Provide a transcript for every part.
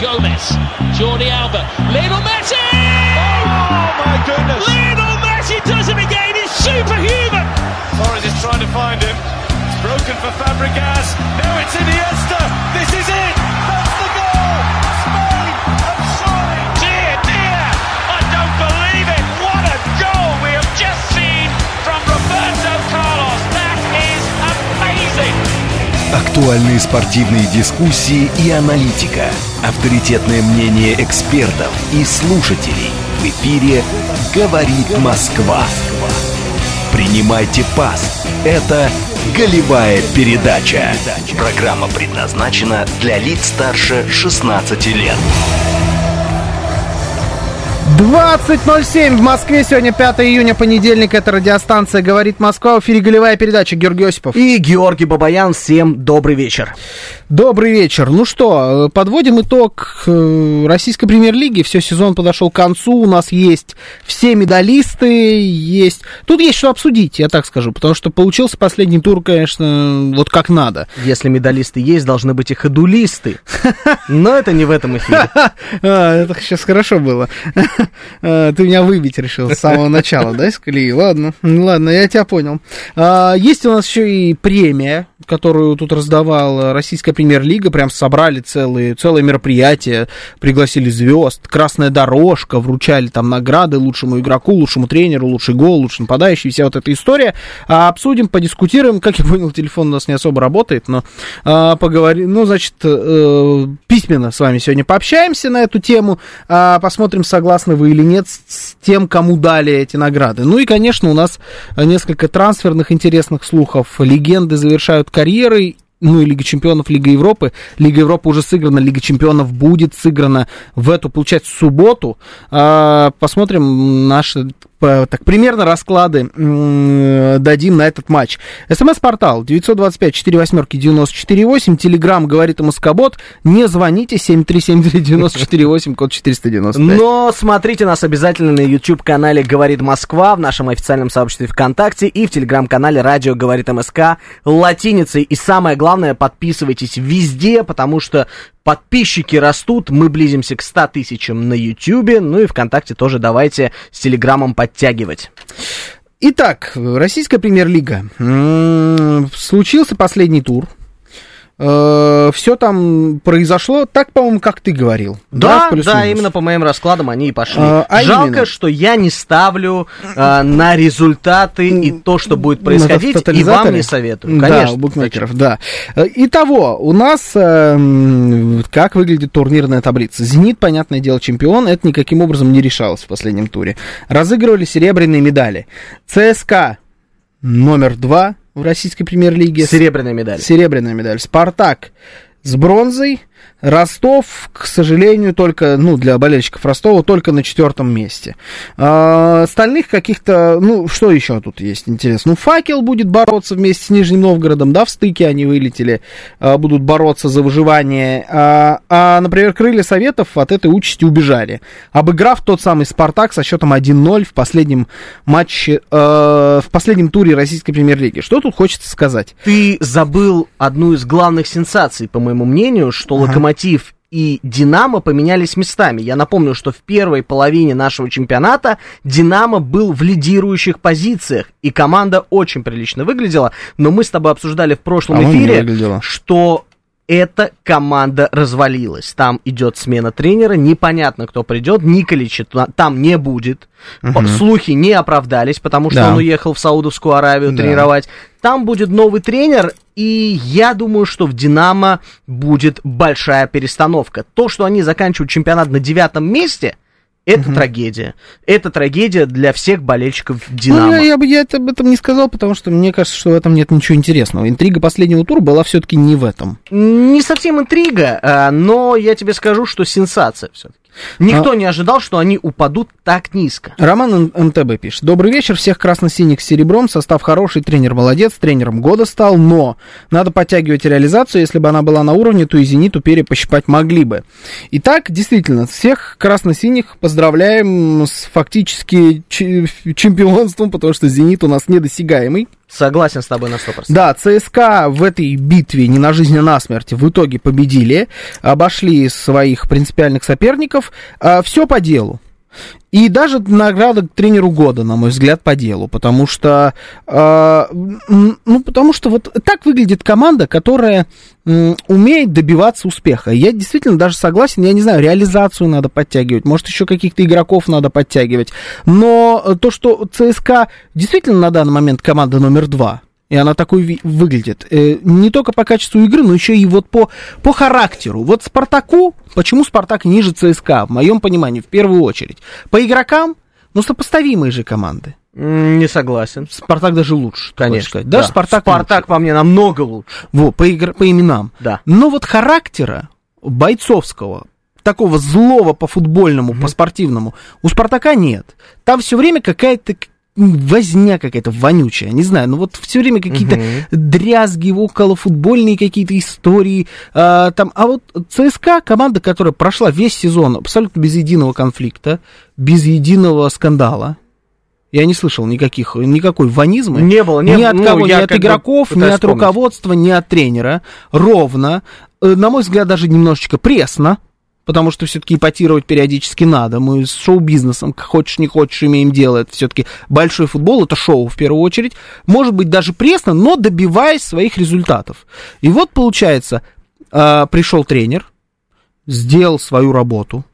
Gomez, Jordi Alba, Lionel Messi! Oh my goodness! Lionel Messi does it again. He's superhuman. Torres is trying to find him. It's broken for Fabregas. Now it's Iniesta. This is it. Актуальные спортивные дискуссии и аналитика. Авторитетное мнение экспертов и слушателей. В эфире «Говорит Москва». Принимайте пас. Это «Голевая передача». Программа предназначена для лиц старше 16 лет. 20.07 в Москве. Сегодня 5 июня, понедельник. Это радиостанция «Говорит Москва». В эфире голевая передача. Георгий Осипов. И Георгий Бабаян. Всем добрый вечер. Добрый вечер. Ну что, э, подводим итог э, российской премьер-лиги. Все, сезон подошел к концу. У нас есть все медалисты. Есть... Тут есть что обсудить, я так скажу. Потому что получился последний тур, конечно, вот как надо. Если медалисты есть, должны быть и ходулисты. Но это не в этом эфире. А, это сейчас хорошо было. А, Ты меня выбить решил с самого начала, да, из колеи? Ладно, ладно, я тебя понял. А, Есть у нас еще и премия, которую тут раздавала Российская премьер-лига. Прям собрали целые, целое мероприятие, пригласили звезд, красная дорожка, вручали там награды лучшему игроку, лучшему тренеру, лучший гол, лучший нападающий, вся вот эта история. А, Обсудим, подискутируем. Как я понял, телефон у нас не особо работает, но а, поговорим. Ну, значит, э, письменно с вами сегодня пообщаемся на эту тему, а, посмотрим, согласны вы или нет с тем, кому дали эти награды. Ну и, конечно, у нас несколько трансферных интересных слухов. Легенды завершают карьеры, ну и Лига Чемпионов, Лига Европы. Лига Европы уже сыграна, Лига Чемпионов будет сыграна в эту, получается, субботу. А, Посмотрим наши так, примерно расклады дадим на этот матч. СМС-портал 925 4 восьмерки 94 8. Телеграмм говорит Москобот. Не звоните 7373948, 94 8, код 495. Но смотрите нас обязательно на YouTube-канале «Говорит Москва», в нашем официальном сообществе ВКонтакте и в телеграм-канале «Радио говорит МСК» латиницей. И самое главное, подписывайтесь везде, потому что подписчики растут, мы близимся к 100 тысячам на YouTube, ну и ВКонтакте тоже давайте с телеграммом подтягивать. Итак, российская премьер-лига. Случился последний тур. Все там произошло так, по-моему, как ты говорил. Да, да, плюс-минус? именно по моим раскладам они и пошли. А, а Жалко, именно? что я не ставлю а, на результаты и то, что будет происходить, и вам не советую. Да, Конечно. у букмекеров, да. Э, Итого, у нас э, как выглядит турнирная таблица. «Зенит», понятное дело, чемпион. Это никаким образом не решалось в последнем туре. Разыгрывали серебряные медали. ЦСКА номер два в российской премьер-лиге. Серебряная медаль. Серебряная медаль. Спартак с бронзой. Ростов, к сожалению, только, ну, для болельщиков Ростова, только на четвертом месте. А, остальных каких-то, ну, что еще тут есть интересно? Ну, Факел будет бороться вместе с Нижним Новгородом, да, в стыке они вылетели, а, будут бороться за выживание. А, а, например, Крылья Советов от этой участи убежали, обыграв тот самый Спартак со счетом 1-0 в последнем матче, э, в последнем туре российской премьер-лиги. Что тут хочется сказать? Ты забыл одну из главных сенсаций, по моему мнению, что Локомотив и Динамо поменялись местами. Я напомню, что в первой половине нашего чемпионата Динамо был в лидирующих позициях, и команда очень прилично выглядела, но мы с тобой обсуждали в прошлом не эфире, что эта команда развалилась. Там идет смена тренера, непонятно, кто придет, Николича та- там не будет. По- Слухи не оправдались, потому что Да. он уехал в Саудовскую Аравию Да. тренировать. Там будет новый тренер, и я думаю, что в «Динамо» будет большая перестановка. То, что они заканчивают чемпионат на девятом месте, это трагедия. Это трагедия для всех болельщиков Ну, «Динамо». я, я бы я это- об этом не сказал, потому что мне кажется, что в этом нет ничего интересного. Интрига последнего тура была все-таки не в этом. Не совсем интрига, а, но я тебе скажу, что сенсация все-таки. Никто не ожидал, что они упадут так низко. Роман МТБ пишет. Добрый вечер, всех красно-синих с серебром, состав хороший, тренер молодец, тренером года стал, но надо подтягивать реализацию, если бы она была на уровне, то и «Зениту» перепощипать могли бы. Итак, действительно, всех красно-синих поздравляем с фактически чемпионством, потому что «Зенит» у нас недосягаемый. Согласен с тобой на 100%. Да, ЦСКА в этой битве не на жизнь, а на смерть в итоге победили, обошли своих принципиальных соперников. Все по делу. И даже награда тренеру года, на мой взгляд, по делу, потому что, э, ну, потому что вот так выглядит команда, которая э, умеет добиваться успеха. Я действительно даже согласен, я не знаю, реализацию надо подтягивать, может, еще каких-то игроков надо подтягивать, но то, что ЦСКА действительно на данный момент команда номер два, и она такой выглядит. Э, не только по качеству игры, но еще и вот по, по характеру. Вот Спартаку, почему Спартак ниже ЦСКА, в моем понимании, в первую очередь. По игрокам, ну, сопоставимые же команды. Не согласен. Спартак даже лучше, конечно. Даже да. Спартак, Спартак по мне намного лучше. Во, по, игр, по именам. Да. Но вот характера бойцовского, такого злого по футбольному, mm-hmm. по спортивному, у Спартака нет. Там все время какая-то возня какая-то вонючая, не знаю, ну вот все время какие-то угу. дрязги, около футбольные какие-то истории, а, там, а вот ЦСКА, команда, которая прошла весь сезон абсолютно без единого конфликта, без единого скандала, я не слышал никаких, никакой ванизма. Не было, не Ни от ну, кого, ни от игроков, ни от вспомнить. руководства, ни от тренера. Ровно. Э, на мой взгляд, даже немножечко пресно потому что все-таки ипотировать периодически надо. Мы с шоу-бизнесом, хочешь не хочешь, имеем дело. Это все-таки большой футбол, это шоу в первую очередь. Может быть, даже пресно, но добиваясь своих результатов. И вот, получается, э, пришел тренер, сделал свою работу,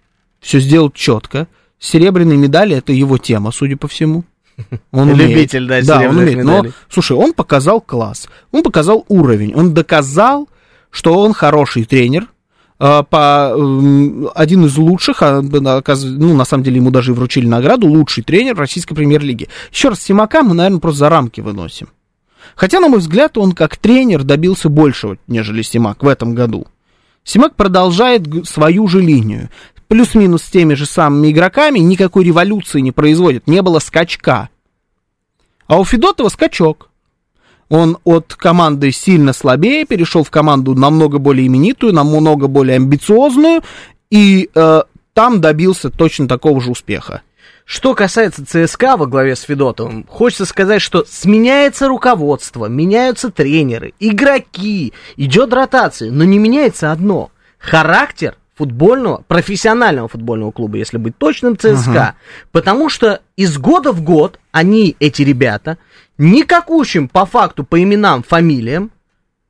все сделал четко. Серебряные медали это его тема, судя по всему. Он Любитель, умеет. да, да он умеет. Медалей. Но, слушай, он показал класс, он показал уровень, он доказал, что он хороший тренер, по, один из лучших, а, ну, на самом деле ему даже и вручили награду, лучший тренер российской премьер-лиги. Еще раз, Симака мы, наверное, просто за рамки выносим. Хотя, на мой взгляд, он как тренер добился большего, нежели Симак в этом году. Симак продолжает свою же линию. Плюс-минус с теми же самыми игроками, никакой революции не производит, не было скачка. А у Федотова скачок. Он от команды сильно слабее перешел в команду намного более именитую, намного более амбициозную, и э, там добился точно такого же успеха. Что касается ЦСКА во главе с Федотовым, хочется сказать, что сменяется руководство, меняются тренеры, игроки, идет ротация, но не меняется одно – характер футбольного, профессионального футбольного клуба, если быть точным, ЦСКА. Uh-huh. Потому что из года в год они, эти ребята, никакущим по факту, по именам, фамилиям,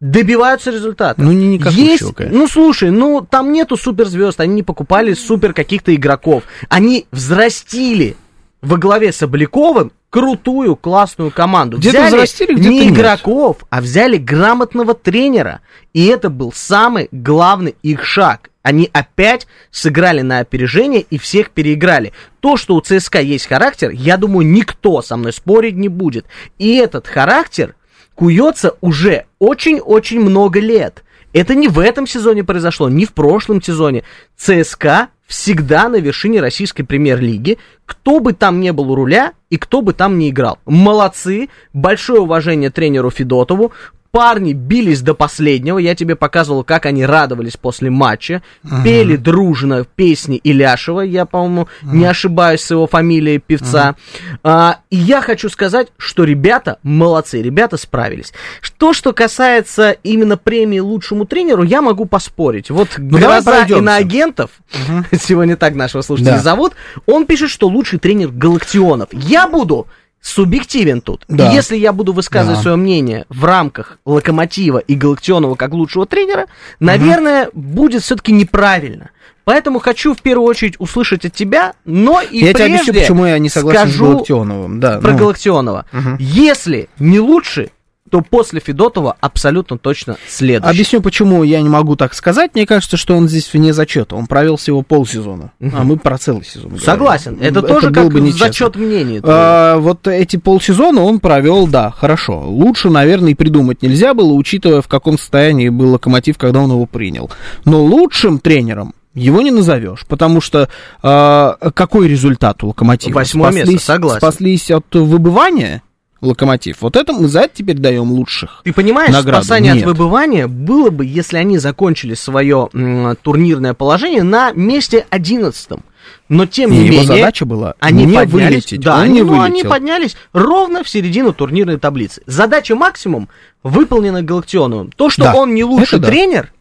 добиваются результата. Ну, не никакущего, Есть, Ну, слушай, ну, там нету суперзвезд, они не покупали супер каких-то игроков. Они взрастили во главе с Обляковым крутую, классную команду. Где-то взяли взрастили, где-то не нет. игроков, а взяли грамотного тренера. И это был самый главный их шаг. Они опять сыграли на опережение и всех переиграли. То, что у ЦСКА есть характер, я думаю, никто со мной спорить не будет. И этот характер куется уже очень-очень много лет. Это не в этом сезоне произошло, не в прошлом сезоне. ЦСКА всегда на вершине российской премьер-лиги, кто бы там не был у руля и кто бы там не играл. Молодцы, большое уважение тренеру Федотову, парни бились до последнего. Я тебе показывал, как они радовались после матча. Uh-huh. Пели дружно песни Иляшева. Я, по-моему, uh-huh. не ошибаюсь с его фамилией певца. Uh-huh. А, и я хочу сказать, что ребята молодцы, ребята справились. То, что касается именно премии лучшему тренеру, я могу поспорить. Вот ну, глаза иноагентов, uh-huh. сегодня так нашего слушателя да. зовут, он пишет, что лучший тренер Галактионов. Я буду субъективен тут. Да. И если я буду высказывать да. свое мнение в рамках Локомотива и Галактионова как лучшего тренера, наверное, угу. будет все-таки неправильно. Поэтому хочу в первую очередь услышать от тебя, но и я прежде тебе объясню, почему я не согласен скажу с Галактионовым. Да, про ну. Галактионова. Угу. Если не лучше, то после Федотова абсолютно точно следующий. Объясню, почему я не могу так сказать. Мне кажется, что он здесь вне зачета. Он провел всего полсезона, угу. а мы про целый сезон. Согласен. Это, это тоже как бы зачет мнений. А, вот эти полсезона он провел, да, хорошо. Лучше, наверное, и придумать нельзя было, учитывая, в каком состоянии был Локомотив, когда он его принял. Но лучшим тренером его не назовешь, потому что э, какой результат у Локомотива? Восьмое спаслись, место, согласен. Спаслись от выбывания? Локомотив. Вот это мы за это теперь даем лучших. Ты понимаешь, награду? спасание Нет. от выбывания было бы, если они закончили свое м, турнирное положение на месте одиннадцатом. Но тем не его менее, задача была они не поднялись, вылететь. Да, он они, не ну, они поднялись ровно в середину турнирной таблицы. Задача максимум выполнена Галактионовым. То, что Да, он не лучший это да. тренер,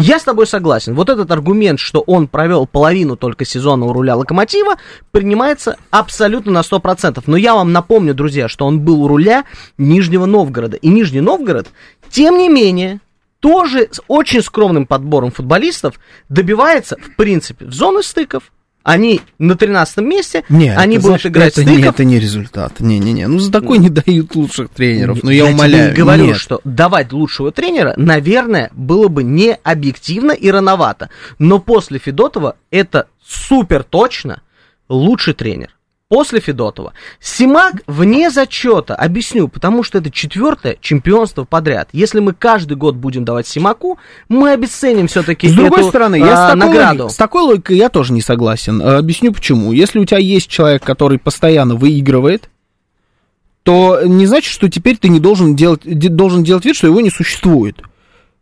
я с тобой согласен. Вот этот аргумент, что он провел половину только сезона у руля Локомотива, принимается абсолютно на 100%. Но я вам напомню, друзья, что он был у руля Нижнего Новгорода. И Нижний Новгород, тем не менее, тоже с очень скромным подбором футболистов добивается, в принципе, в зону стыков. Они на 13 месте, Нет, они это, будут знаешь, играть это, стыков. это не результат. Не-не-не. Ну, за такой не дают лучших тренеров. Ну, я, тебе умоляю. и говорю, нет. что давать лучшего тренера, наверное, было бы не объективно и рановато. Но после Федотова это супер точно лучший тренер. После Федотова. Симак вне зачета. Объясню, потому что это четвертое чемпионство подряд. Если мы каждый год будем давать Симаку, мы обесценим все-таки С другой эту, стороны, я а, с, такой награду. логи- с такой логикой я тоже не согласен. Э, Объясню почему. Если у тебя есть человек, который постоянно выигрывает, то не значит, что теперь ты не должен делать, де- должен делать вид, что его не существует.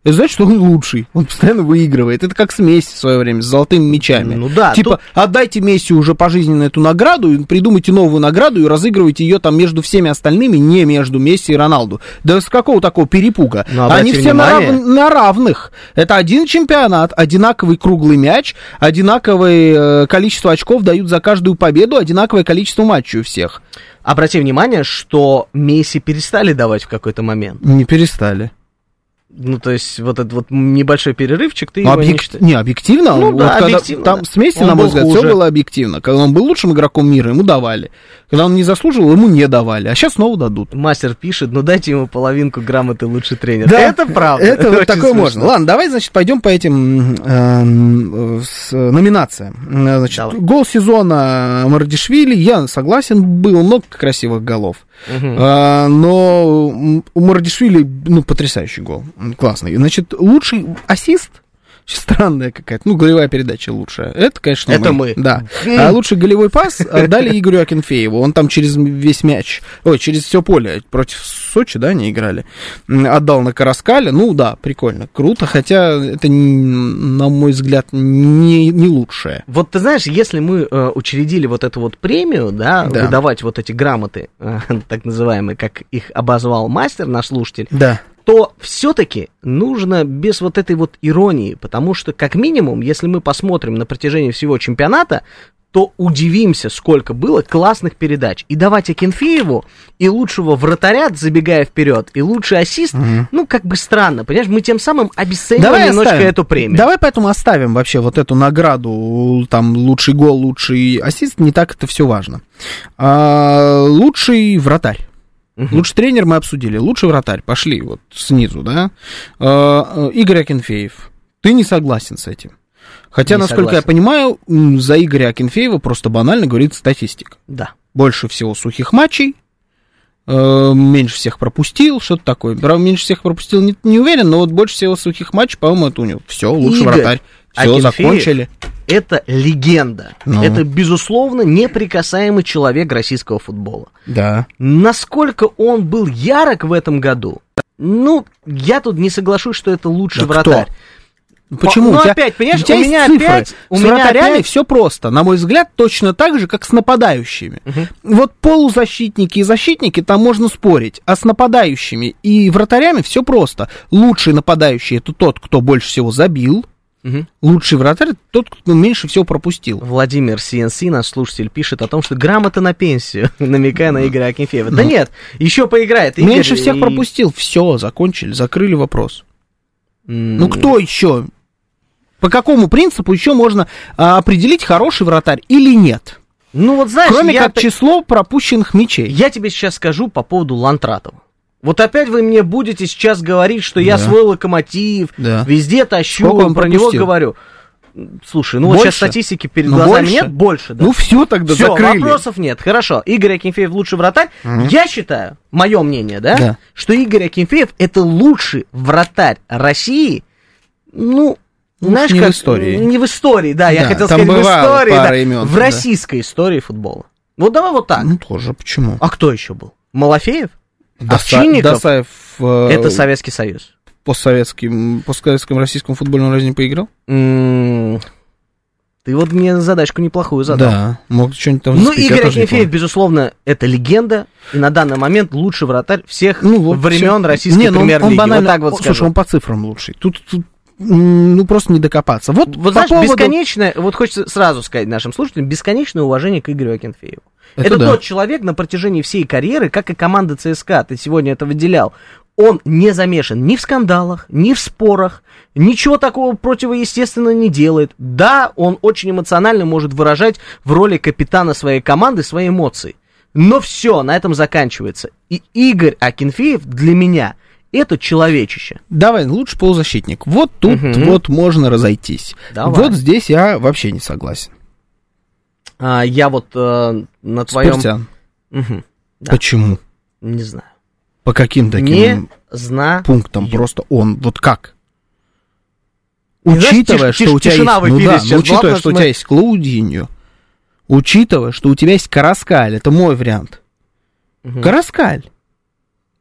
Это значит, что он лучший. Он постоянно выигрывает. Это как с Месси в свое время, с золотыми мячами. Ну да, Типа, отдайте Месси уже пожизненно эту награду, придумайте новую награду и разыгрывайте ее там между всеми остальными, не между Месси и Роналду. Да с какого такого перепуга? Ну, Они все на, рав- на равных. Это один чемпионат, одинаковый круглый мяч, одинаковое э, количество очков дают за каждую победу, одинаковое количество матчей у всех. Обрати внимание, что Месси перестали давать в какой-то момент. Не перестали. Ну, то есть, вот этот вот небольшой перерывчик, ты Ну, его не объек- считаешь. Не, объективно. Ну вот да, когда объективно, Там да. с Месси, Он на мой был взгляд, хуже. все было объективно. Когда он был лучшим игроком мира, ему давали. Когда он не заслуживал, ему не давали. А сейчас снова дадут. Мастер пишет, ну дайте ему половинку грамоты лучший тренер. это правда. Это вот такое смешно. можно. Ладно, давай, значит, пойдем по этим эм, э, с номинациям. Значит, Давай. гол сезона Мардишвили, я согласен, было много красивых голов. А, но у Мардишвили, ну, потрясающий гол. Классный. Значит, лучший ассист, странная какая-то, ну, голевая передача лучшая. Это, конечно, Это мы. Да. А лучший голевой пас отдали Игорю Акинфееву. Он там через весь мяч, ой, через все поле против Сочи, да, они играли. Отдал на Караскале. Ну, да, прикольно, круто. Хотя это, на мой взгляд, не, не лучшее. Вот ты знаешь, если мы э, учредили вот эту вот премию, да, Да. выдавать вот эти грамоты, э, так называемые, как их обозвал мастер, наш слушатель, Да. То все-таки нужно без вот этой вот иронии, потому что, как минимум, если мы посмотрим на протяжении всего чемпионата, то удивимся, сколько было классных передач. И давать Акинфееву и лучшего вратаря, забегая вперед, и лучший ассист, ну, как бы странно, понимаешь, мы тем самым обесцениваем немножко оставим. эту премию. Давай поэтому оставим вообще вот эту награду, там, лучший гол, лучший ассист, не так это все важно. А, лучший вратарь. Лучший тренер мы обсудили, лучший вратарь, пошли вот снизу, да. А, Игорь Акинфеев, ты не согласен с этим? Хотя, Не насколько я согласен. понимаю, м, за Игоря Акинфеева просто банально говорит статистика. Да. Больше всего сухих матчей, э, меньше всех пропустил, что-то такое. Правда, меньше всех пропустил, не, не уверен, но вот больше всего сухих матчей, по-моему, это у него. Все, лучший Игорь вратарь. Все, Акинфеев закончили. Это легенда. Ну. Это, безусловно, неприкасаемый человек российского футбола. Да. Насколько он был ярок в этом году, ну, я тут не соглашусь, что это лучший Да кто? вратарь. Почему? Ну, тебя- опять, понимаешь, у, тебя у меня цифры. опять- у с меня вратарями опять- все просто. На мой взгляд, точно так же, как с нападающими. Вот полузащитники и защитники, там можно спорить. А с нападающими и вратарями все просто. Лучший нападающий это тот, кто больше всего забил. Мгм. Лучший вратарь тот, кто меньше всего пропустил. Владимир CNC, наш слушатель, пишет о том, что грамота на пенсию, намекая на Игоря Акинфеева. Да нет, еще поиграет. Игорь, Меньше всех и- пропустил. Все, закончили, закрыли вопрос. Ну кто еще? По какому принципу еще можно а, определить хороший вратарь или нет? Ну вот знаешь, Кроме я как число пропущенных мячей. Я тебе сейчас скажу по поводу Лантратова. Вот опять вы мне будете сейчас говорить, что я Да. свой локомотив, Да. везде тащу, Сколько он про него пропустил? говорю. Слушай, ну вот Больше? сейчас статистики перед Ну, глазами больше? нет, больше, да. Ну все тогда Все, закрыли. вопросов нет. Хорошо. Игорь Акинфеев лучший вратарь. Я считаю, мое мнение, да, Да. что Игорь Акинфеев это лучший вратарь России. Ну, Ну, знаешь, не в как, истории. Не в истории, да, я Да, хотел там сказать в истории, пара да, имен, в да. российской истории футбола. Вот давай вот так. Ну тоже, почему? А кто еще был? Малафеев? Овчинников? Досаев э, Это Советский Союз. постсоветским, постсоветском российском футбольном разве не поиграл? Ты вот мне задачку неплохую задал. Да, мог что-нибудь там Ну, Игорь Акинфеев, безусловно, это легенда, и на данный момент лучший вратарь всех Ну, вот времен всё. российской Не, ну, он- премьер-лиги. он банально- вот так вот он- скажу. Слушай, он по цифрам лучший. Тут, тут, ну, просто не докопаться. Вот, Вот по знаешь, поводу- бесконечное, вот хочется сразу сказать нашим слушателям, бесконечное уважение к Игорю Акинфееву. Это Это, да. тот человек на протяжении всей карьеры, как и команда ЦСКА, ты сегодня это выделял. Он не замешан ни в скандалах, ни в спорах, ничего такого противоестественного не делает. Да, он очень эмоционально может выражать в роли капитана своей команды свои эмоции. Но все, на этом заканчивается. И Игорь Акинфеев для меня это человечище. Давай, лучше полузащитник. Вот тут Мгм. вот можно разойтись. Давай. Вот здесь я вообще не согласен. А, я вот э, на твоем... Спиртян. Мгм. Да. Почему? Не знаю. По каким таким Не знаю. пунктам? Просто он, вот как? Не знаешь, Учитывая, тиш- что у тебя есть, ну эфире да, сейчас была, учитывая, что у тебя есть Клаудиньо, учитывая, что у тебя есть Караскаль, это мой вариант. Караскаль.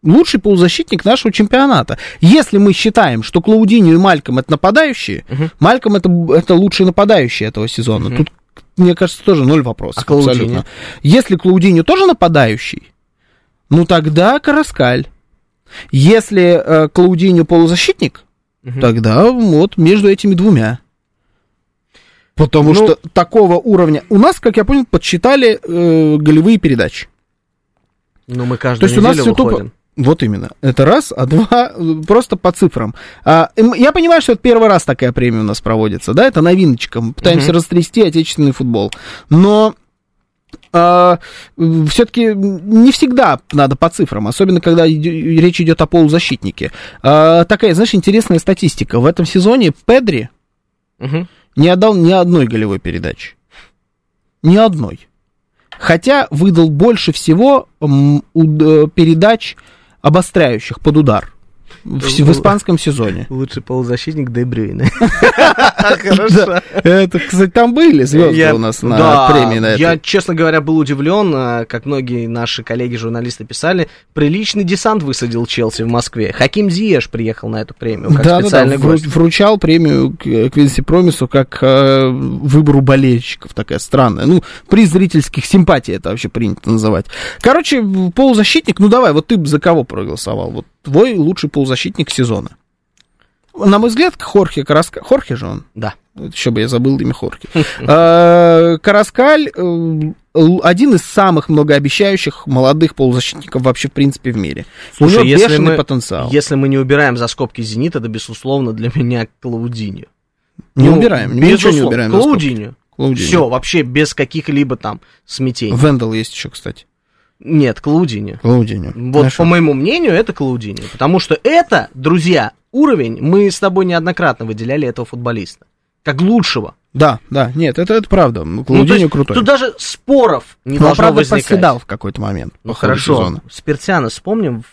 Лучший полузащитник нашего чемпионата. Если мы считаем, что Клаудиньо и Мальком это нападающие, Мальком это, это лучший нападающий этого сезона. Тут, мне кажется, тоже ноль вопросов. А Клаудиньо? абсолютно. Если Клаудиньо тоже нападающий, ну тогда Караскаль. Если э, Клаудиньо полузащитник, тогда вот между этими двумя. Потому Ну- что такого уровня... У нас, как я понял, подсчитали э, голевые передачи. Ну, мы То каждую есть у нас неделю все тупо... Вот именно. Это раз, а два просто по цифрам. А, эм, я понимаю, что это первый раз такая премия у нас проводится, да, это новиночка. Мы пытаемся Мгм. растрясти отечественный футбол. Но все-таки не всегда надо по цифрам, особенно когда речь идет о полузащитнике. А, такая, знаешь, интересная статистика. В этом сезоне Педри Мгм. не отдал ни одной голевой передачи. Ни одной. Хотя выдал больше всего э, передач, обостряющих под удар в, в испанском сезоне. Лучший полузащитник Де Брюйне. Да. Это, кстати, там были звезды у нас на премии на Я, честно говоря, был удивлен, а, как многие наши коллеги-журналисты писали, приличный десант высадил Челси в Москве. Хаким Зиеш приехал на эту премию, как специальный гость. вручал премию Квинси Промису как э, выбору болельщиков, такая странная. Ну, приз зрительских симпатий это вообще принято называть. Короче, полузащитник, ну давай, вот ты за кого проголосовал? Вот твой лучший полузащитник сезона. На мой взгляд, Хорхе Караска... Хорхе же он? Да. Еще бы я забыл имя Хорхе. Э, Караскаль э, один из самых многообещающих молодых полузащитников вообще, в принципе, в мире. У Слушай, него если бешеный мы, потенциал. если мы не убираем за скобки Зенит, это, безусловно, для меня Клаудиньо. Не Ну, убираем, мы ничего не безусловно, убираем. Клаудиньо. Клаудиньо. Все, вообще без каких-либо там смятений. Вендел есть еще, кстати. Нет, Клаудиньо. Клаудиньо. Вот, Хорошо. по моему мнению, это Клаудиньо. Потому что это, друзья, уровень, мы с тобой неоднократно выделяли этого футболиста. Как лучшего. Да, да, нет, это, это правда. Ну, Ну, крутой. Тут даже споров не Но, должно правда, возникать. проседал в какой-то момент. Ну хорошо, сезона. Спиртяна вспомним.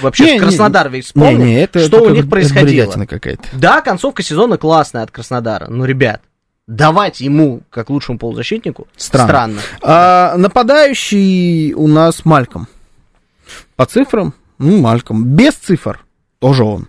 Вообще, Не, в не, Краснодар ведь вспомним, Не, не, это, что это у них происходило. какая-то. Да, концовка сезона классная от Краснодара. Но, ребят, давать ему, как лучшему полузащитнику, Странно. странно. А, нападающий у нас Мальком. По цифрам, ну, Мальком. Без цифр тоже он.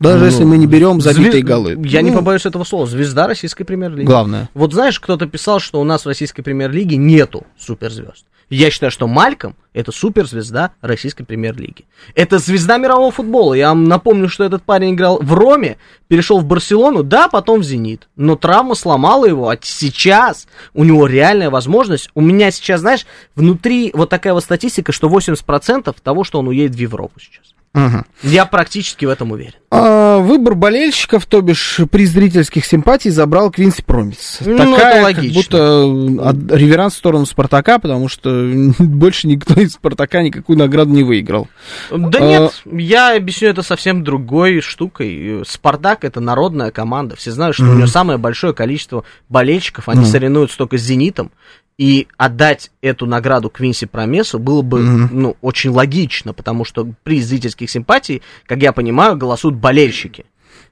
Даже Ну, если мы не берем забитые Звезд- голы. Я не Ну, побоюсь этого слова. Звезда российской премьер-лиги. Главное. Вот знаешь, кто-то писал, что у нас в российской премьер-лиге нету суперзвезд. Я считаю, что Мальком это суперзвезда российской премьер-лиги. Это звезда мирового футбола. Я вам напомню, что этот парень играл в Роме, перешел в Барселону, да, потом в Зенит. Но травма сломала его, а сейчас у него реальная возможность. У меня сейчас, знаешь, внутри вот такая вот статистика, что 80% того, что он уедет в Европу сейчас. Мгм. Я практически в этом уверен. А, выбор болельщиков, то бишь при зрительских симпатий, забрал Квинси Промис. Ну, Такая, это как логично. будто э, от- реверанс в сторону Спартака, потому что больше никто из Спартака никакую награду не выиграл. Да А- нет, я объясню это совсем другой штукой. Спартак это народная команда. Все знают, что у нее самое большое количество болельщиков. Они Мгм. соревнуются только с Зенитом. И отдать эту награду Квинси Промесу было бы Мгм. ну, очень логично, потому что при зрительских симпатий, как я понимаю, голосуют болельщики.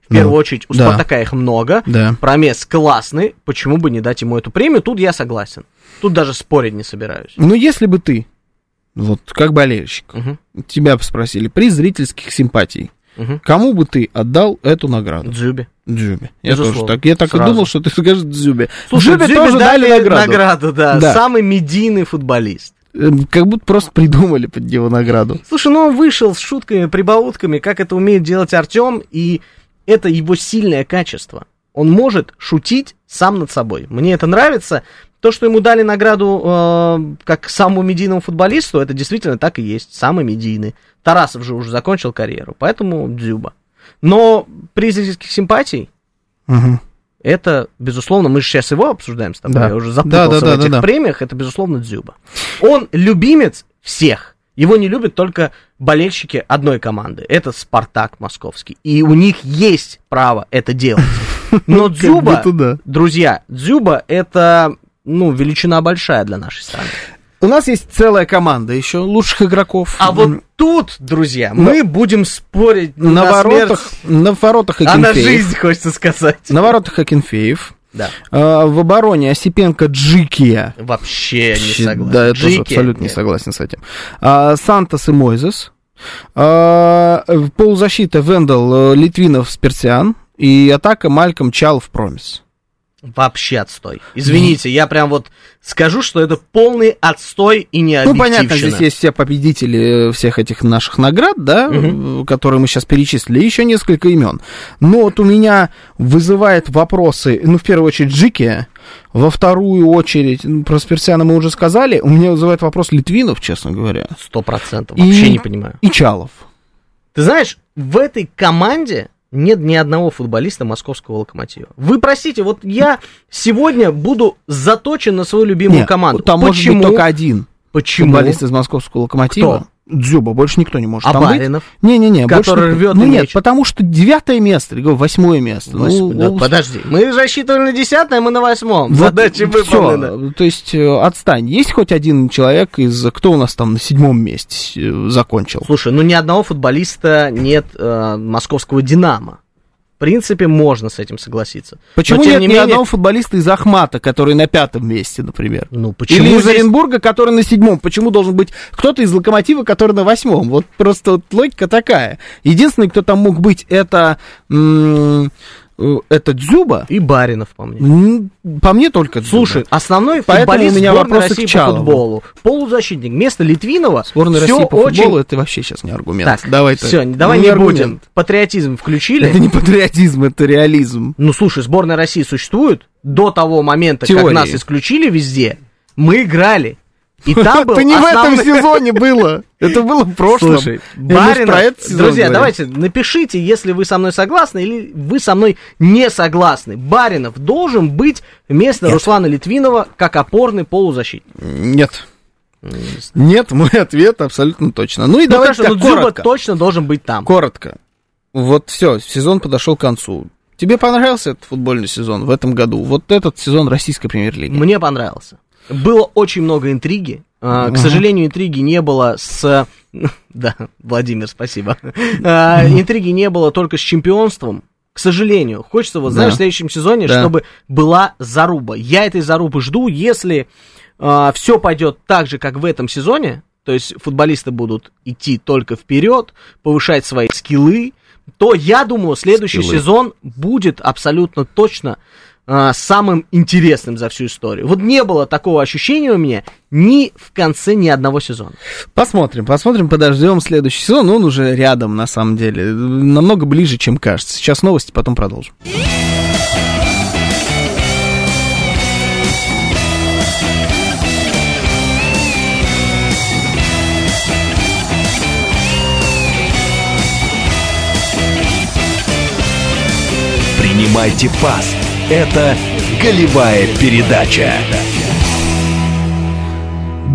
В Ну, первую очередь, у да. Спартака их много. Да. Промес классный, почему бы не дать ему эту премию? Тут я согласен. Тут даже спорить не собираюсь. Ну, если бы ты, вот как болельщик, Мгм. тебя бы спросили, при зрительских симпатий, Мгм. кому бы ты отдал эту награду? Дзюбе. Дзюбе. Я тоже Безусловно. так. Я так и Сразу. думал, что ты скажешь Дзюбе. Слушай, Дзюбе Дзюбе тоже дали награду. награду, да. Да. Самый медийный футболист. Эм, Как будто просто придумали под него награду. Слушай, ну он вышел с шутками, прибаутками, как это умеет делать Артем, и это его сильное качество. Он может шутить сам над собой. Мне это нравится. То, что ему дали награду э, как самому медийному футболисту, это действительно так и есть. Самый медийный. Тарасов же уже закончил карьеру, поэтому Дзюба. Но приз зрительских симпатий, Мгм. это, безусловно, мы же сейчас его обсуждаем с тобой, Да. я уже Да, запутался да, да, в этих да, да. премиях, это, безусловно, Дзюба. Он любимец всех. Его не любят только болельщики одной команды. Это Спартак московский. И у них есть право это делать. Но Дзюба, да. друзья, Дзюба это, ну, величина большая для нашей страны. У нас есть целая команда еще лучших игроков. А вот тут, друзья, мы будем спорить на, на, воротах, смерть, на воротах а на Акинфеев. жизнь, хочется сказать. На воротах Акинфеев. Да. А, в обороне Осипенко Джикия. Вообще не согласен. Да, я тоже Джики? абсолютно не Нет. согласен с этим. А, Сантос и Мойзес. А, в полузащита Вендел, э, Литвинов, Спиртиан. И атака Мальком Чалов Промис. Вообще отстой. Извините, я прям вот скажу, что это полный отстой и не Ну, понятно, здесь есть все победители э, всех этих наших наград, да, э, которые мы сейчас перечислили, еще несколько имен. Но вот у меня вызывает вопросы, ну, в первую очередь, Джики, во вторую очередь, ну, про Спиртиана мы уже сказали, у меня вызывает вопрос Литвинов, честно говоря, Сто процентов. И- Вообще не понимаю. и Чалов. Ты знаешь, в этой команде нет ни одного футболиста московского локомотива. Вы простите, вот я сегодня буду заточен на свою любимую Нет, команду. Там может Почему? быть только один Почему? футболист из московского локомотива. Дзюба, больше никто не может А там быть. Баринов? Не-не-не, больше Который никто- рвет Ну нет, потому что девятое место, или говорю, восьмое место. Господи, ну, да ну, подожди, мы рассчитывали на десятое, мы на восьмом. Вот Задача выполнена. всё, то есть, э, отстань. Есть хоть один человек из... Кто у нас там на седьмом месте э, закончил? Слушай, ну ни одного футболиста нет э, московского Динамо. В принципе, можно с этим согласиться. Почему Но, нет не ни менее- одного футболиста из Ахмата, который на пятом месте, например? Ну, почему Или из здесь- Оренбурга, который на седьмом? Почему должен быть кто-то из Локомотива, который на восьмом? Вот просто вот логика такая. Единственный, кто там мог быть, это... м, это Дзюба. И Баринов, по мне. По мне только Дзюба. Слушай, основной Поэтому футболист у меня вопросы России к по Чалову. футболу. Полузащитник. Вместо Литвинова Сборная России по очень... футболу, это вообще сейчас не аргумент. Так, давай все, давай не аргумент. будем. Патриотизм включили. Это не патриотизм, это реализм. Ну, слушай, сборная России существует. До того момента, как Теории. нас исключили везде, мы играли. И там был Это не в этом основной- сезоне было. Это было в прошлом. Слушай, Баринов, про этот сезон друзья, говорим. давайте напишите, если вы со мной согласны или вы со мной не согласны. Баринов должен быть вместо Руслана Литвинова как опорный полузащитник. Нет. Нет, мой ответ абсолютно точно. Ну и Ну, давайте конечно, так, ну, коротко. точно должен быть там. Коротко. Вот все, сезон подошел к концу. Тебе понравился этот футбольный сезон в этом году? Вот этот сезон российской премьер-лиги? Мне понравился. Было очень много интриги. А, К сожалению, интриги не было с... Да, Владимир, спасибо. А, Интриги не было только с чемпионством. К сожалению. Хочется, вот, знаешь, Да. в следующем сезоне, Да. чтобы была заруба. Я этой зарубы жду, если все пойдет так же, как в этом сезоне, то есть футболисты будут идти только вперед, повышать свои скиллы, то я думаю, следующий Скиллы. сезон будет абсолютно точно а, самым интересным за всю историю. Вот не было такого ощущения у меня ни в конце ни одного сезона. Посмотрим, посмотрим, подождем следующий сезон. Он уже рядом, на самом деле. Намного ближе, чем кажется. Сейчас новости, потом продолжим. Принимайте пас. Это голевая передача.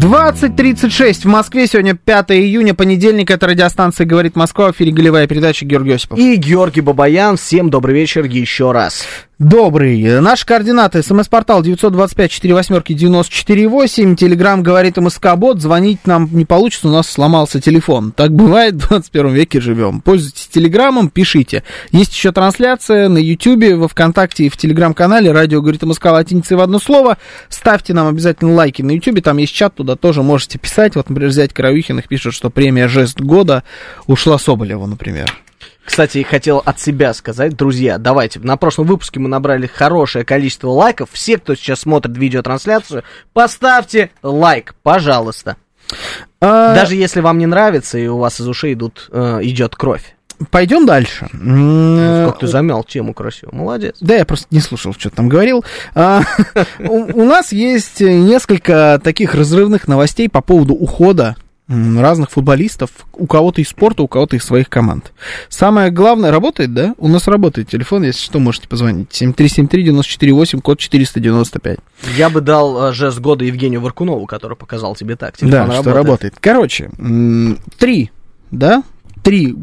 20.36 в Москве. Сегодня 5 июня, понедельник. Это радиостанция «Говорит Москва». В эфире голевая передача Георгий Осипов. И Георгий Бабаян, всем добрый вечер еще раз. Добрый. Наши координаты. СМС-портал 925-48-94-8. Телеграмм говорит МСК-бот. Звонить нам не получится, у нас сломался телефон. Так бывает, в 21 веке живем. Пользуйтесь телеграммом, пишите. Есть еще трансляция на Ютьюбе, во Вконтакте и в телеграм-канале. Радио говорит МСК латиницей в одно слово. Ставьте нам обязательно лайки на Ютьюбе. Там есть чат, туда тоже можете писать. Вот, например, взять Каравихиных пишет, что премия «Жест года» ушла Соболеву, например. Кстати, хотел от себя сказать, друзья, давайте, на прошлом выпуске мы набрали хорошее количество лайков. Все, кто сейчас смотрит видеотрансляцию, поставьте лайк, пожалуйста. А, Даже если вам не нравится и у вас из ушей идут, э, идет кровь. Пойдем дальше. М, Как ты замял тему красиво, молодец. Да, я просто не слушал, что ты там говорил. А, у, нас есть несколько таких разрывных новостей по поводу ухода разных футболистов, у кого-то из спорта, у кого-то из своих команд. Самое главное, работает, да? У нас работает телефон, если что, можете позвонить. 7373-94-8, код 495. Я бы дал э, жест года Евгению Варкунову, который показал тебе так. Да, Телефон что работает. Короче, три, да, три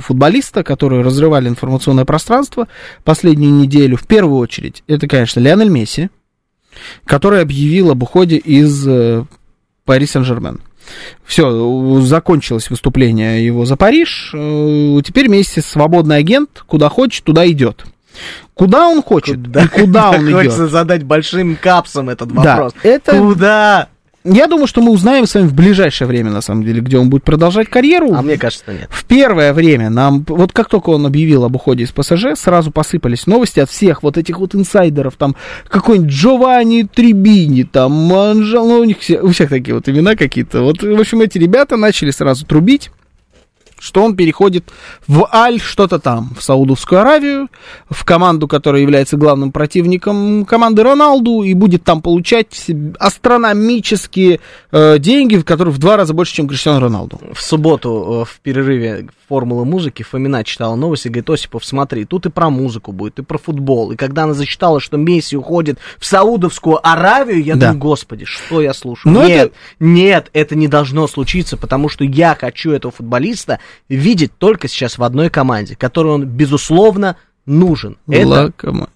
футболиста, которые разрывали информационное пространство последнюю неделю. В первую очередь, это, конечно, Лионель Месси, который объявил об уходе из э, Пари Сен-Жермен. Все, закончилось выступление его за Париж. э, Теперь Месси свободный агент, куда хочет, туда идет. Куда он хочет и куда он Хочется идет? задать большим капсом этот Да, вопрос. это- Куда? Я думаю, что мы узнаем с вами в ближайшее время, на самом деле, где он будет продолжать карьеру. А мне кажется, нет. В первое время нам, вот как только он объявил об уходе из ПСЖ, сразу посыпались новости от всех вот этих вот инсайдеров, там какой-нибудь Джованни Трибини, там Манжел, ну, у них все, у всех такие вот имена какие-то. Вот, в общем, эти ребята начали сразу трубить, что он переходит в Аль что-то там, в Саудовскую Аравию, в команду, которая является главным противником команды Роналду, и будет там получать астрономические э, деньги, которые в два раза больше, чем Криштиану Роналду. В субботу э, в перерыве формулы музыки Фомина читала новости, говорит, Осипов, смотри, тут и про музыку будет, и про футбол. И когда она зачитала, что Месси уходит в Саудовскую Аравию, я Да. думаю, господи, что я слушаю? Но нет, это- нет, это не должно случиться, потому что я хочу этого футболиста видеть только сейчас в одной команде, которой он, безусловно, нужен. Это Лакомо-